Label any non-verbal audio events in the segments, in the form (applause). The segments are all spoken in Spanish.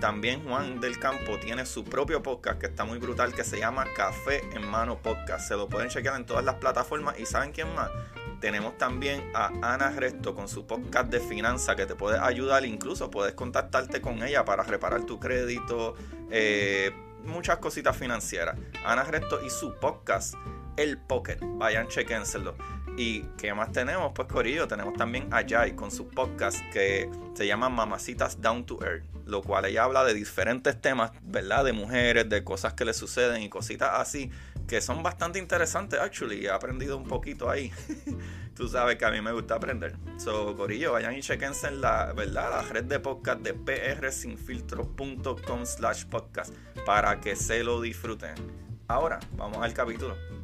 también Juan del Campo tiene su propio podcast que está muy brutal que se llama Café en Mano Podcast. Se lo pueden chequear en todas las plataformas. ¿Y saben quién más? Tenemos también a Ana Resto con su podcast de finanzas que te puede ayudar. Incluso puedes contactarte con ella para reparar tu crédito. Eh, muchas cositas financieras. Ana Resto y su podcast, El Pocket. Vayan, chequénselo. ¿Y qué más tenemos? Pues Corillo, tenemos también a Jai con su podcast que se llama Mamacitas Down to Earth, lo cual ella habla de diferentes temas, ¿verdad? De mujeres, de cosas que le suceden y cositas así, que son bastante interesantes, actually. He aprendido un poquito ahí. (laughs) Tú sabes que a mí me gusta aprender. So, Corillo, vayan y chequense en la, ¿verdad? La red de podcast de prsinfiltro.com slash podcast para que se lo disfruten. Ahora, vamos al capítulo.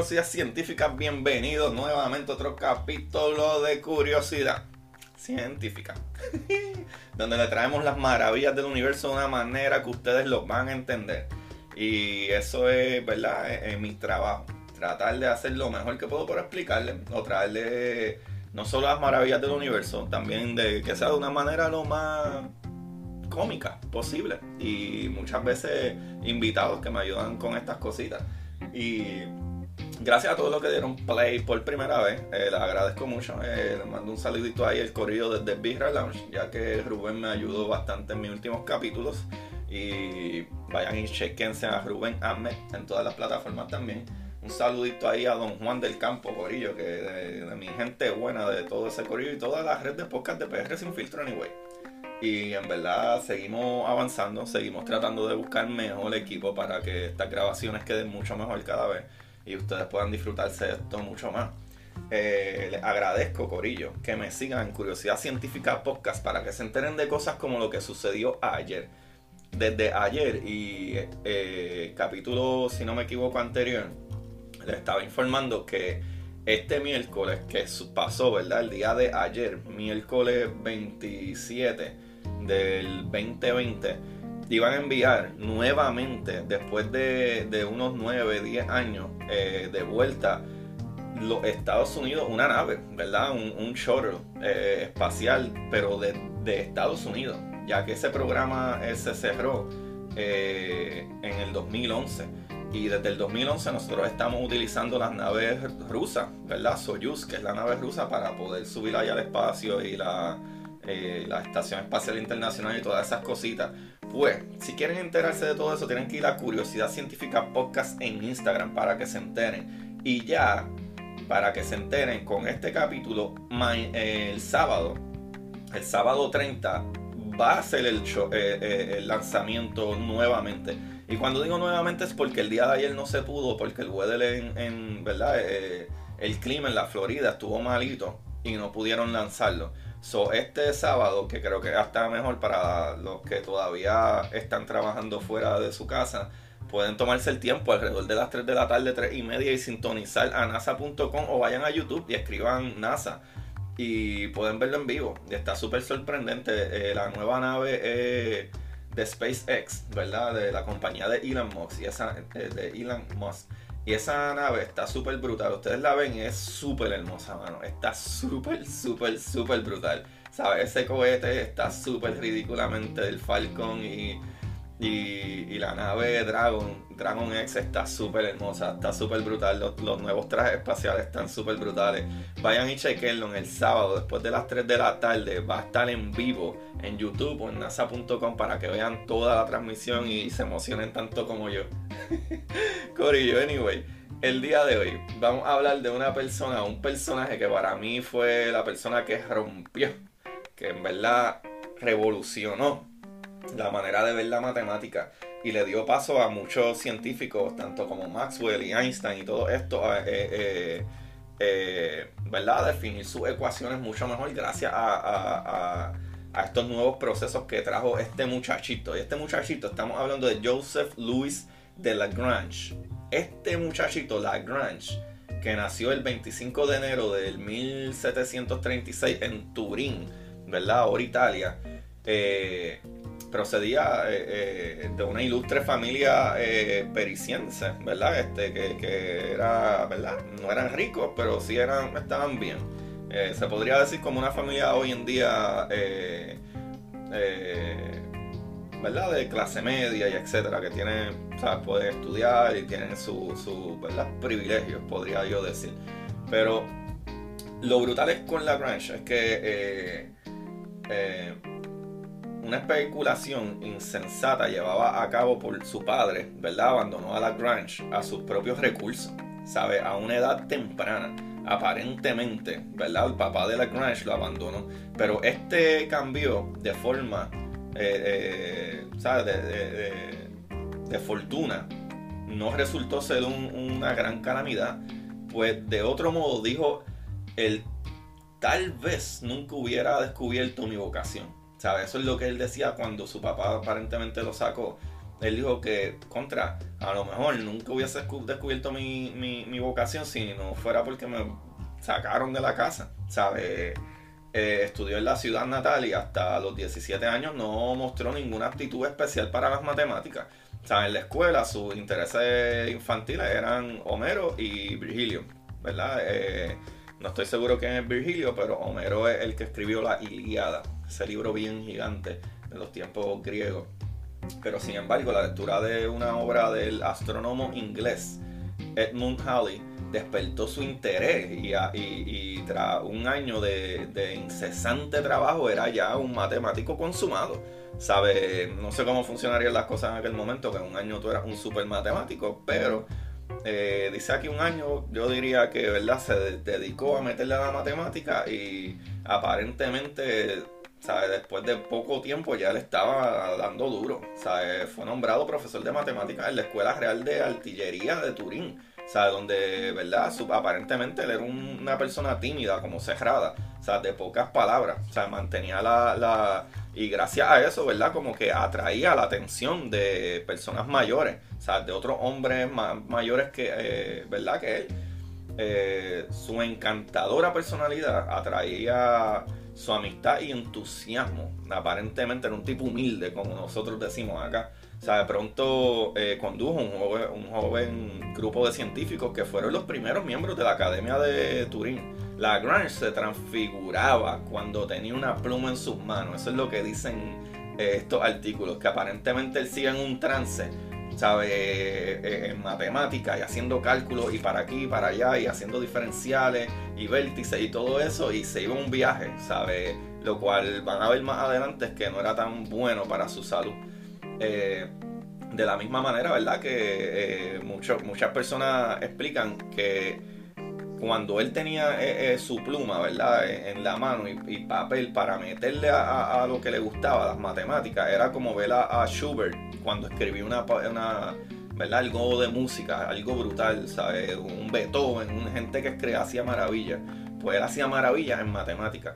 Curiosidad Científica, bienvenidos nuevamente a otro capítulo de Curiosidad Científica, (laughs) donde le traemos las maravillas del universo de una manera que ustedes lo van a entender. Y eso es, ¿verdad? Es, es mi trabajo, tratar de hacer lo mejor que puedo por explicarles, o traerle no solo las maravillas del universo, también de que sea de una manera lo más cómica posible. Y muchas veces invitados que me ayudan con estas cositas. Y gracias a todos los que dieron play por primera vez, eh, les agradezco mucho. Eh, les mando un saludito ahí, el corrido desde Birra Lounge, ya que Rubén me ayudó bastante en mis últimos capítulos. Y vayan y chequense a Rubén Ahmed en todas las plataformas también. Un saludito ahí a Don Juan del Campo, Corillo, que de, de mi gente buena de todo ese Corillo y toda la red de podcast de PR Sin Filtro, anyway. Y en verdad seguimos avanzando, seguimos tratando de buscar mejor equipo para que estas grabaciones queden mucho mejor cada vez y ustedes puedan disfrutarse de esto mucho más. Eh, les agradezco, Corillo, que me sigan en Curiosidad Científica Podcast para que se enteren de cosas como lo que sucedió ayer. Desde ayer y eh, capítulo, si no me equivoco, anterior, les estaba informando que este miércoles que pasó, ¿verdad? El día de ayer, miércoles 27 del 2020, iban a enviar nuevamente, después de, de unos 9, 10 años, eh, de vuelta los Estados Unidos, una nave, ¿verdad? Un, un shuttle eh, espacial, pero de, de, Estados Unidos, ya que ese programa eh, se cerró en el 2011. Y desde el 2011 nosotros estamos utilizando las naves rusas, ¿verdad? Soyuz, que es la nave rusa, para poder subir allá al espacio y la, eh, la Estación Espacial Internacional y todas esas cositas. Pues, si quieren enterarse de todo eso, tienen que ir a Curiosidad Científica Podcast en Instagram para que se enteren. Y ya, para que se enteren con este capítulo, eh, el sábado, el sábado 30, va a ser eh, eh, el lanzamiento nuevamente. Y cuando digo nuevamente es porque el día de ayer no se pudo, porque el weather en, ¿verdad? El clima en la Florida estuvo malito y no pudieron lanzarlo. So, este sábado, que creo que hasta mejor para los que todavía están trabajando fuera de su casa, pueden tomarse el tiempo alrededor de las 3 de la tarde, 3 y media y sintonizar a nasa.com o vayan a YouTube y escriban NASA y pueden verlo en vivo. Está súper sorprendente. Eh, la nueva nave eh, de SpaceX, ¿verdad? De la compañía de Elon Musk. Y esa, eh, de Elon Musk. Y esa nave está súper brutal. Ustedes la ven y es súper hermosa, mano. Está súper, súper, súper brutal. ¿Sabes? Ese cohete está súper ridículamente del Falcon y y, la nave Dragon, Dragon X está súper hermosa, está súper brutal. Los, nuevos trajes espaciales están súper brutales. Vayan y chequenlo en el sábado, después de las 3 de la tarde. Va a estar en vivo en YouTube o en nasa.com para que vean toda la transmisión y se emocionen tanto como yo. (laughs) Corillo, anyway. El día de hoy vamos a hablar de una persona, un personaje que para mí fue la persona que rompió, que en verdad revolucionó la manera de ver la matemática y le dio paso a muchos científicos, tanto como Maxwell y Einstein y todo esto, a, eh, eh, eh, ¿verdad? definir sus ecuaciones mucho mejor gracias a, estos nuevos procesos que trajo este muchachito. Y este muchachito, estamos hablando de Joseph Louis de Lagrange. Este muchachito, Lagrange, que nació el 25 de enero del 1736 en Turín, ¿verdad? Ahora Italia. Eh, procedía eh, eh, de una ilustre familia periciense, ¿verdad? Este, que, era, ¿verdad? No eran ricos, pero sí eran, estaban bien. se podría decir como una familia hoy en día, ¿verdad? De clase media y etcétera, que tiene, o sea, puede estudiar y tienen sus su, privilegios, podría yo decir. Pero lo brutal es con la Lagrange es que una especulación insensata llevaba a cabo por su padre, ¿verdad? Abandonó a Lagrange a sus propios recursos, ¿sabe? A una edad temprana. Aparentemente, ¿verdad? El papá de Lagrange lo abandonó. Pero este cambió de forma, eh, eh, ¿sabes? De, fortuna. No resultó ser una gran calamidad. Pues de otro modo dijo, el tal vez nunca hubiera descubierto mi vocación eso es lo que él decía cuando su papá aparentemente lo sacó. Él dijo que, contra, a lo mejor nunca hubiese descubierto mi, vocación si no fuera porque me sacaron de la casa, ¿sabes? Eh, estudió en la ciudad natal y hasta los 17 años no mostró ninguna aptitud especial para las matemáticas. O en la escuela sus intereses infantiles eran Homero y Virgilio, ¿verdad? Eh, no estoy seguro quién es Virgilio, pero Homero es el que escribió la Iliada ese libro bien gigante de los tiempos griegos. Pero sin embargo, la lectura de una obra del astrónomo inglés Edmund Halley despertó su interés y, tras un año de, incesante trabajo era ya un matemático consumado. Sabe, no sé cómo funcionarían las cosas en aquel momento, que en un año tú eras un super matemático, pero eh, dice aquí un año, yo diría que verdad se dedicó a meterle a la matemática y aparentemente Después de poco tiempo ya le estaba dando duro. Fue nombrado profesor de matemáticas en la Escuela Real de Artillería de Turín. Donde, ¿verdad? aparentemente él era una persona tímida, como cerrada, o de pocas palabras. Mantenía la, Y gracias a eso, ¿verdad? Como que atraía la atención de personas mayores, o de otros hombres mayores que, eh. Que él. Eh, su encantadora personalidad atraía su amistad y entusiasmo. Aparentemente era un tipo humilde, como nosotros decimos acá. O sea, de pronto eh, condujo un joven, grupo de científicos que fueron los primeros miembros de la Academia de Turín. Lagrange se transfiguraba cuando tenía una pluma en sus manos. Eso es lo que dicen eh, estos artículos, que aparentemente él sigue en un trance ¿sabe? Eh, en matemáticas y haciendo cálculos y para aquí y para allá y haciendo diferenciales y vértices y todo eso y se iba un viaje, ¿sabe? Lo cual van a ver más adelante que no era tan bueno para su salud. Eh, de la misma manera, ¿verdad? Que eh, muchas personas explican que cuando él tenía eh, eh, su pluma, ¿verdad? En, la mano y, papel para meterle a, lo que le gustaba, las matemáticas, era como ver a, Schubert cuando escribía una, una, ¿verdad? Algo de música, algo brutal, ¿sabes? Un Beethoven, un gente que hacía maravillas. Pues él hacía maravillas en matemáticas.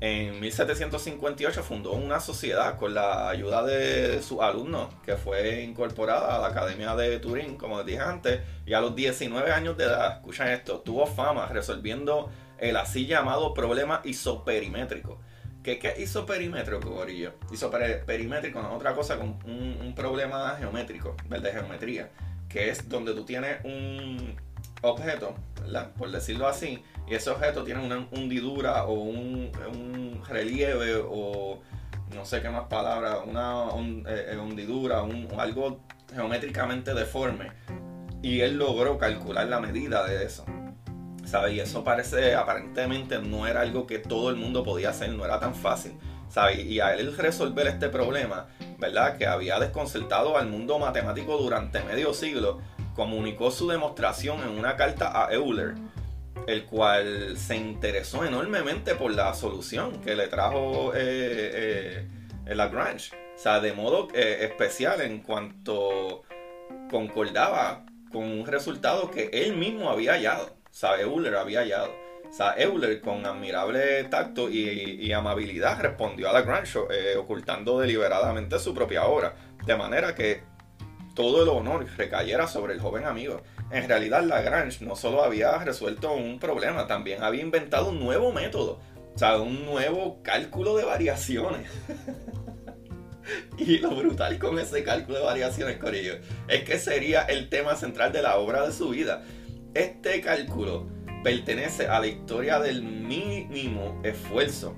En 1758 fundó una sociedad con la ayuda de sus alumnos que fue incorporada a la Academia de Turín, como dije antes, y a los 19 años de edad, escuchan esto, tuvo fama resolviendo el así llamado problema isoperimétrico. ¿Qué, es isoperimétrico, Gorillo? Isoperimétrico no es otra cosa un, un problema geométrico, de geometría, que es donde tú tienes un objeto, ¿verdad? Por decirlo así, y ese objeto tiene una hundidura o un, relieve o no sé qué más palabra, una eh, eh, hundidura, un, algo geométricamente deforme. Y él logró calcular la medida de eso. ¿Sabes? Y eso parece, aparentemente no era algo que todo el mundo podía hacer, no era tan fácil. ¿Sabes? Y a él resolver este problema, ¿verdad? Que había desconcertado al mundo matemático durante medio siglo, comunicó su demostración en una carta a Euler el cual se interesó enormemente por la solución que le trajo eh, eh, Lagrange. O sea, de modo eh, especial en cuanto concordaba con un resultado que él mismo había hallado. O sea, Euler había hallado. O sea, Euler con admirable tacto y, amabilidad respondió a Lagrange, ocultando deliberadamente su propia obra. De manera que todo el honor recayera sobre el joven amigo. En realidad Lagrange no solo había resuelto un problema, también había inventado un nuevo método, o sea, un nuevo cálculo de variaciones. (laughs) y lo brutal con ese cálculo de variaciones, Corillo, es que sería el tema central de la obra de su vida. Este cálculo pertenece a la historia del mínimo esfuerzo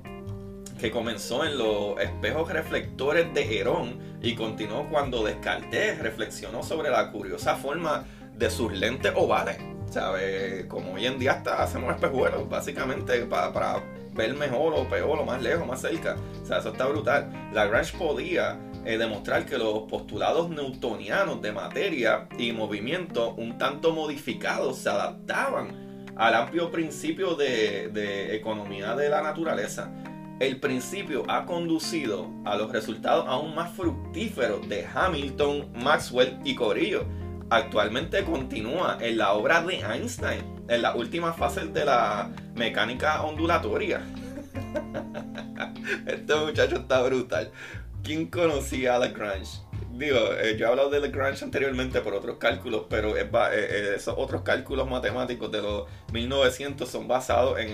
que comenzó en los espejos reflectores de Herón y continuó cuando Descartes reflexionó sobre la curiosa forma de sus lentes ovales. ¿Sabes? Como hoy en día hasta hacemos espejuelos, básicamente, para, ver mejor o peor, o más lejos, más cerca. O sea, eso está brutal. Lagrange podía eh, demostrar que los postulados newtonianos de materia y movimiento, un tanto modificados, se adaptaban al amplio principio de, de economía de la naturaleza el principio ha conducido a los resultados aún más fructíferos de Hamilton, Maxwell y Corillo. Actualmente continúa en la obra de Einstein, en la última fase de la mecánica ondulatoria. (laughs) este muchacho está brutal. ¿Quién conocía a Lagrange? Digo, eh, yo he hablado de Lagrange anteriormente por otros cálculos, pero eh, eh, esos otros cálculos matemáticos de los 1900 son basados en,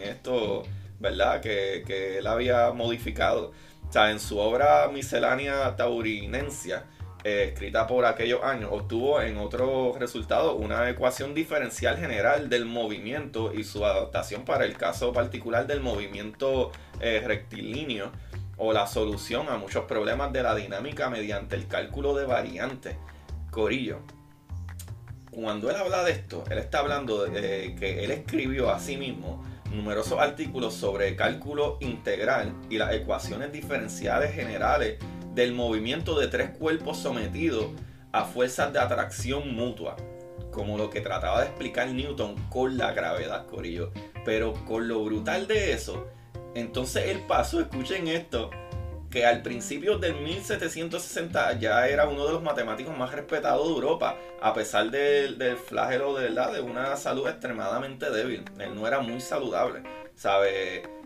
esto ¿verdad? Que, él había modificado. O sea, en su obra Miscelánea Taurinencia, eh, escrita por aquellos años, obtuvo en otro resultado una ecuación diferencial general del movimiento y su adaptación para el caso particular del movimiento eh, rectilíneo o la solución a muchos problemas de la dinámica mediante el cálculo de variantes. Corillo. Cuando él habla de esto, él está hablando de que él escribió a sí mismo numerosos artículos sobre cálculo integral y las ecuaciones diferenciales generales del movimiento de tres cuerpos sometidos a fuerzas de atracción mutua, como lo que trataba de explicar Newton con la gravedad, Corillo. Pero con lo brutal de eso, entonces el paso, escuchen esto, que al principio del 1760 ya era uno de los matemáticos más respetados de Europa, a pesar del, del flagelo de, ¿verdad? de una salud extremadamente débil. Él no era muy saludable. ¿Sabe?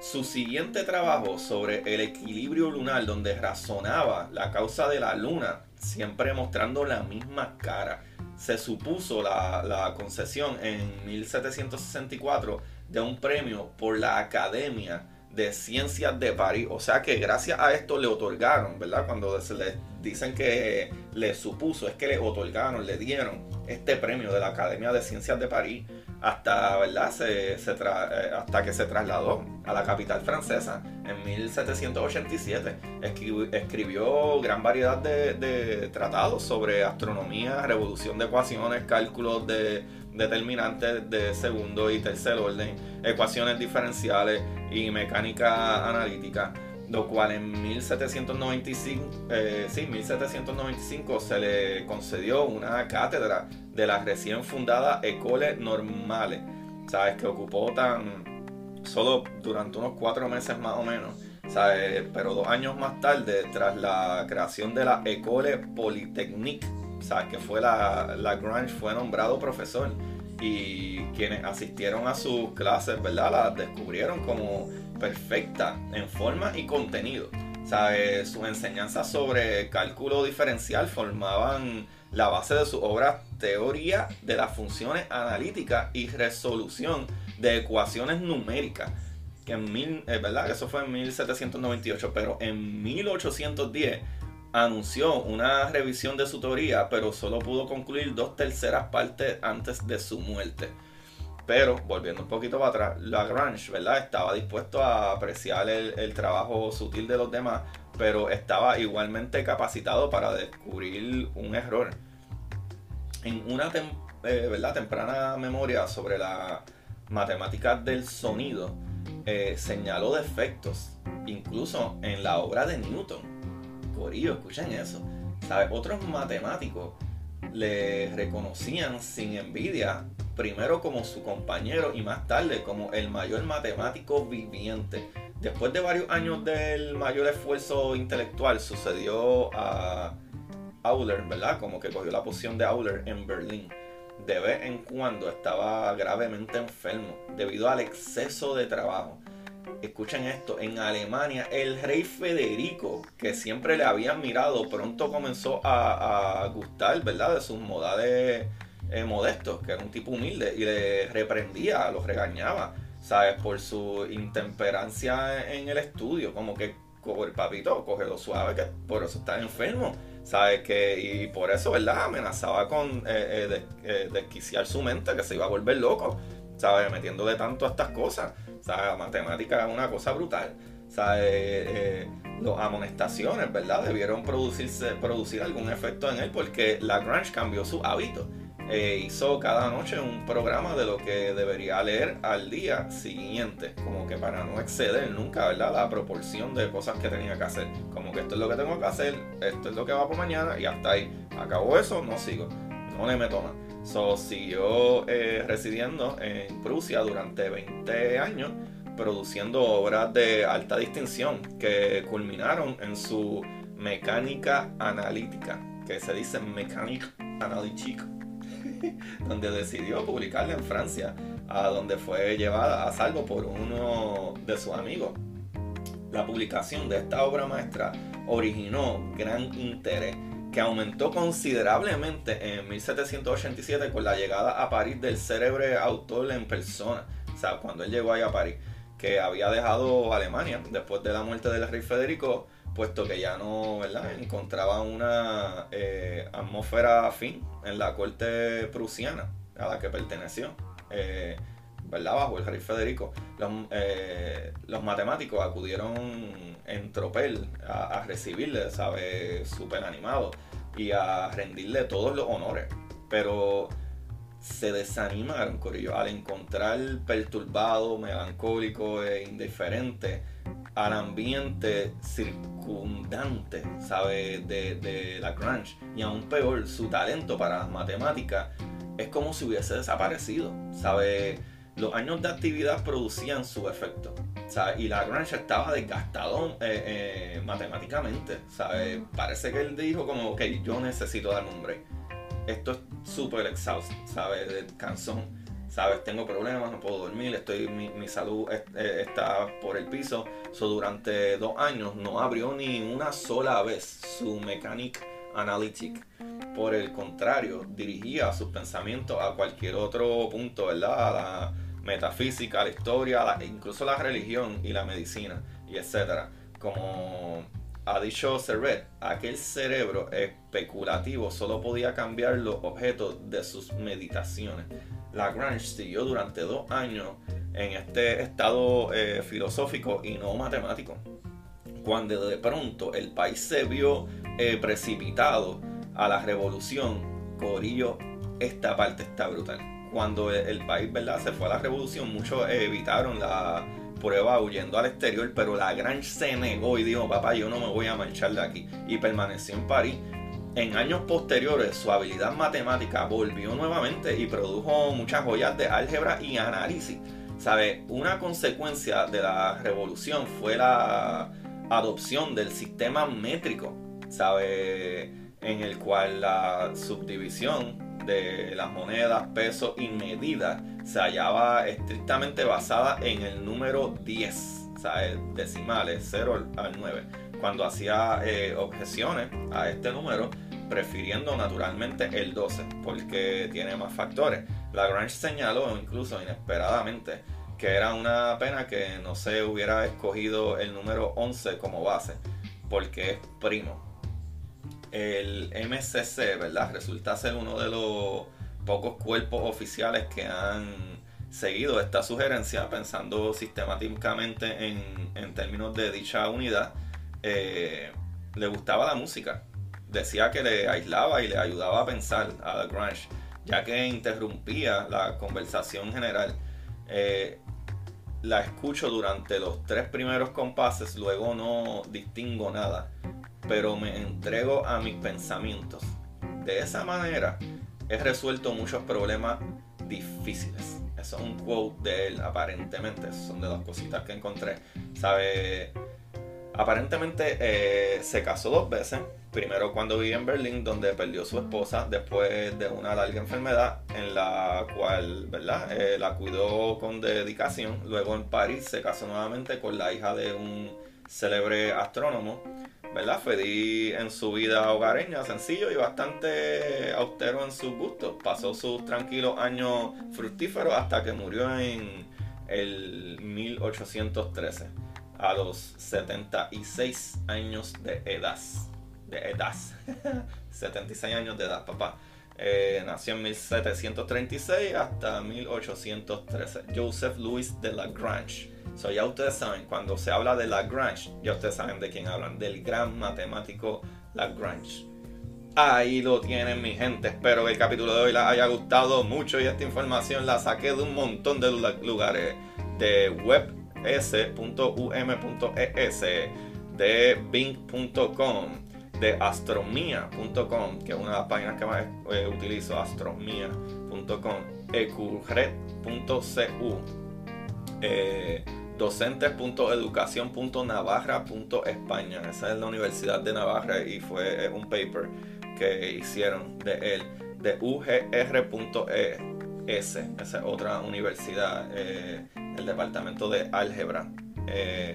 Su siguiente trabajo sobre el equilibrio lunar, donde razonaba la causa de la luna, siempre mostrando la misma cara, se supuso la, concesión en 1764 de un premio por la Academia de Ciencias de París. O sea que gracias a esto le otorgaron, ¿verdad? Cuando se le dicen que le supuso, es que le otorgaron, le dieron este premio de la Academia de Ciencias de París hasta, ¿verdad? Se, eh, hasta que se trasladó a la capital francesa en 1787. Escribió, gran variedad de, de tratados sobre astronomía, revolución de ecuaciones, cálculos de determinantes de segundo y tercer orden, ecuaciones diferenciales y mecánica analítica, lo cual en 1795, eh, sí, 1795 se le concedió una cátedra de la recién fundada École Normale, ¿sabes? Que ocupó tan solo durante unos cuatro meses más o menos. ¿sabes? Pero dos años más tarde, tras la creación de la École Polytechnique, ¿sabes? que fue la, la Grange, fue nombrado profesor y quienes asistieron a sus clases, ¿verdad? Las descubrieron como perfectas en forma y contenido. ¿Sabe? Sus enseñanzas sobre cálculo diferencial formaban la base de su obra Teoría de las funciones analíticas y resolución de ecuaciones numéricas. Que en mil, eh, ¿verdad? Eso fue en 1798, pero en 1810 anunció una revisión de su teoría, pero solo pudo concluir dos terceras partes antes de su muerte. Pero, volviendo un poquito para atrás, Lagrange, ¿verdad? Estaba dispuesto a apreciar el, trabajo sutil de los demás, pero estaba igualmente capacitado para descubrir un error. En una eh, ¿verdad? temprana memoria sobre la matemática del sonido, eh, señaló defectos, incluso en la obra de Newton corillo, escuchen eso. ¿Sabes? Otros matemáticos le reconocían sin envidia, primero como su compañero y más tarde como el mayor matemático viviente. Después de varios años del mayor esfuerzo intelectual, sucedió a Euler, ¿verdad? Como que cogió la posición de Euler en Berlín. De vez en cuando estaba gravemente enfermo debido al exceso de trabajo escuchen esto, en Alemania el rey Federico, que siempre le habían mirado, pronto comenzó a, gustar, ¿verdad? De sus modales eh, modestos, que era un tipo humilde, y le reprendía, los regañaba, ¿sabes? Por su intemperancia en el estudio, como que el papito, lo suave, que por eso está enfermo. ¿Sabes? Que, y por eso, ¿verdad? Amenazaba con eh, eh, desquiciar su mente, que se iba a volver loco, ¿sabes? Metiéndole tanto a estas cosas. La matemática es una cosa brutal. ¿sabes? Eh, las amonestaciones, ¿verdad? Debieron producirse, producir algún efecto en él porque Lagrange cambió su hábito. E hizo cada noche un programa de lo que debería leer al día siguiente, como que para no exceder nunca, ¿verdad? La proporción de cosas que tenía que hacer. Como que esto es lo que tengo que hacer, esto es lo que va por mañana y hasta ahí. Acabo eso, no sigo, no le meto más. So, siguió eh, residiendo en Prusia durante 20 años, produciendo obras de alta distinción que culminaron en su mecánica analítica, que se dice mecánica analítica, (laughs) donde decidió publicarla en Francia, a donde fue llevada a salvo por uno de sus amigos. La publicación de esta obra maestra originó gran interés que aumentó considerablemente en 1787 con la llegada a París del célebre autor en persona, o sea, cuando él llegó ahí a París, que había dejado Alemania después de la muerte del rey Federico, puesto que ya no, ¿verdad? Encontraba una eh, atmósfera afín en la corte prusiana a la que perteneció. Eh, ¿verdad? Bajo el rey Federico, los, eh, matemáticos acudieron en tropel a, recibirle, ¿sabes? Súper animado y a rendirle todos los honores. Pero se desanimaron, Corillo, al encontrar perturbado, melancólico e indiferente al ambiente circundante, ¿sabe? De, de la crunch. Y aún peor, su talento para las matemáticas es como si hubiese desaparecido, ¿sabe? Los años de actividad producían su efecto. Y la granja estaba desgastado eh, eh, matemáticamente. Parece que él dijo como, ok, yo necesito dar un break. Esto es súper exhausto, ¿sabes? Cansón. ¿Sabes? Tengo problemas, no puedo dormir, estoy, mi, salud eh, está por el piso. So, durante dos años no abrió ni una sola vez su Mechanic Analytic. Por el contrario, dirigía sus pensamientos a cualquier otro punto, ¿verdad? A la, metafísica, la historia, incluso la religión y la medicina, y etcétera. Como ha dicho Servet, aquel cerebro especulativo solo podía cambiar los objetos de sus meditaciones. Lagrange siguió durante dos años en este estado eh, filosófico y no matemático. Cuando de pronto el país se vio eh, precipitado a la revolución, Corillo, esta parte está brutal cuando el país ¿verdad? se fue a la revolución, muchos evitaron la prueba huyendo al exterior, pero Lagrange se negó y dijo, papá, yo no me voy a marchar de aquí. Y permaneció en París. En años posteriores, su habilidad matemática volvió nuevamente y produjo muchas joyas de álgebra y análisis. ¿Sabe? Una consecuencia de la revolución fue la adopción del sistema métrico, ¿sabe? En el cual la subdivisión de las monedas, pesos y medidas se hallaba estrictamente basada en el número 10, o sea, decimales 0 al 9. Cuando hacía eh, objeciones a este número, prefiriendo naturalmente el 12, porque tiene más factores. Lagrange señaló, incluso inesperadamente, que era una pena que no se hubiera escogido el número 11 como base, porque es primo. El MCC, ¿verdad? Resulta ser uno de los pocos cuerpos oficiales que han seguido esta sugerencia, pensando sistemáticamente en, términos de dicha unidad. Eh, le gustaba la música, decía que le aislaba y le ayudaba a pensar a Lagrange, ya que interrumpía la conversación general. Eh, la escucho durante los tres primeros compases, luego no distingo nada, pero me entrego a mis pensamientos. De esa manera he resuelto muchos problemas difíciles. Eso es un quote de él, aparentemente. son de las cositas que encontré. Sabe, aparentemente eh, se casó dos veces Primero cuando vivía en Berlín, donde perdió su esposa después de una larga enfermedad en la cual, ¿verdad? Eh, la cuidó con dedicación. Luego en París se casó nuevamente con la hija de un célebre astrónomo, ¿verdad? Feliz en su vida hogareña, sencillo y bastante austero en sus gustos. Pasó sus tranquilos años fructíferos hasta que murió en el 1813, a los 76 años de edad de edad. (laughs) 76 años de edad, papá. Eh, nació en 1736 hasta 1813. Joseph Louis de Lagrange. So, ya ustedes saben, cuando se habla de Lagrange, ya ustedes saben de quién hablan, del gran matemático Lagrange. Ahí lo tienen mi gente. Espero que el capítulo de hoy les haya gustado mucho y esta información la saqué de un montón de lugares. De webs.um.es, de bing.com, de astromía.com, que es una de las páginas que más eh, utilizo, astromía.com, ecurred.cu, eh, docentes.educación.navarra.españa. Esa es la Universidad de Navarra y fue un paper que hicieron de él, de ugr.es, esa es otra universidad, eh, el departamento de álgebra. Eh,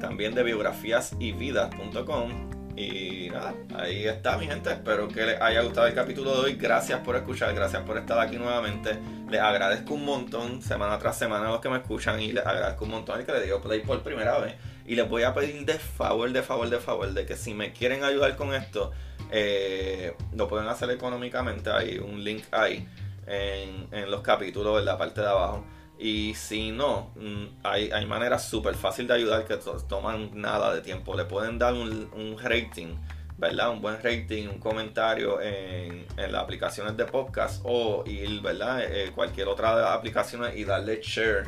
también de biografías y vidas.com. Y nada, ahí está mi gente. Espero que les haya gustado el capítulo de hoy. Gracias por escuchar, gracias por estar aquí nuevamente. Les agradezco un montón, semana tras semana, a los que me escuchan. Y les agradezco un montón al que le digo play por primera vez. Y les voy a pedir de favor, de favor, de favor, de que si me quieren ayudar con esto, eh, lo pueden hacer económicamente. Hay un link ahí en, en los capítulos en la parte de abajo. Y si no, mm, hay, hay maneras súper fácil de ayudar que toman nada de tiempo. Le pueden dar un, rating, ¿verdad? Un buen rating, un comentario en, en las aplicaciones de podcast o ir, ¿verdad? Eh, cualquier otra aplicación y darle share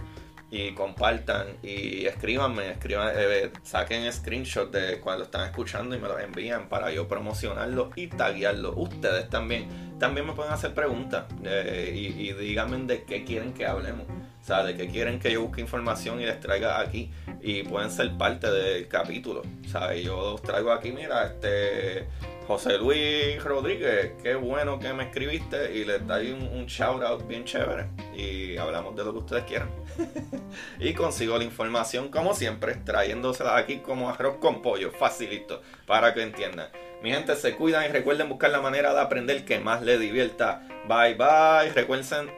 y compartan y escríbanme, escriban, eh, saquen screenshot de cuando están escuchando y me lo envían para yo promocionarlo y taguearlo. Ustedes también, también me pueden hacer preguntas eh, y díganme de qué quieren que hablemos. O sea, de que quieren que yo busque información y les traiga aquí. Y pueden ser parte del capítulo. O sea, yo los traigo aquí, mira, este José Luis Rodríguez, qué bueno que me escribiste y les doy un, un shout out bien chévere. Y hablamos de lo que ustedes quieran. (laughs) y consigo la información como siempre, trayéndosela aquí como arroz con pollo, facilito, para que entiendan. Mi gente se cuidan y recuerden buscar la manera de aprender que más les divierta. Bye bye. Recuerden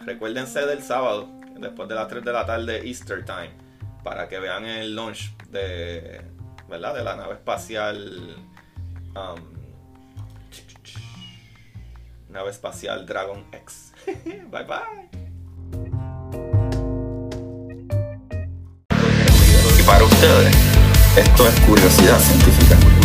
recuérdense del sábado, después de las 3 de la tarde, Easter Time, para que vean el launch de, ¿verdad? de la nave espacial. Um, nave espacial Dragon X. (laughs) bye bye. Y para ustedes, esto es curiosidad científica.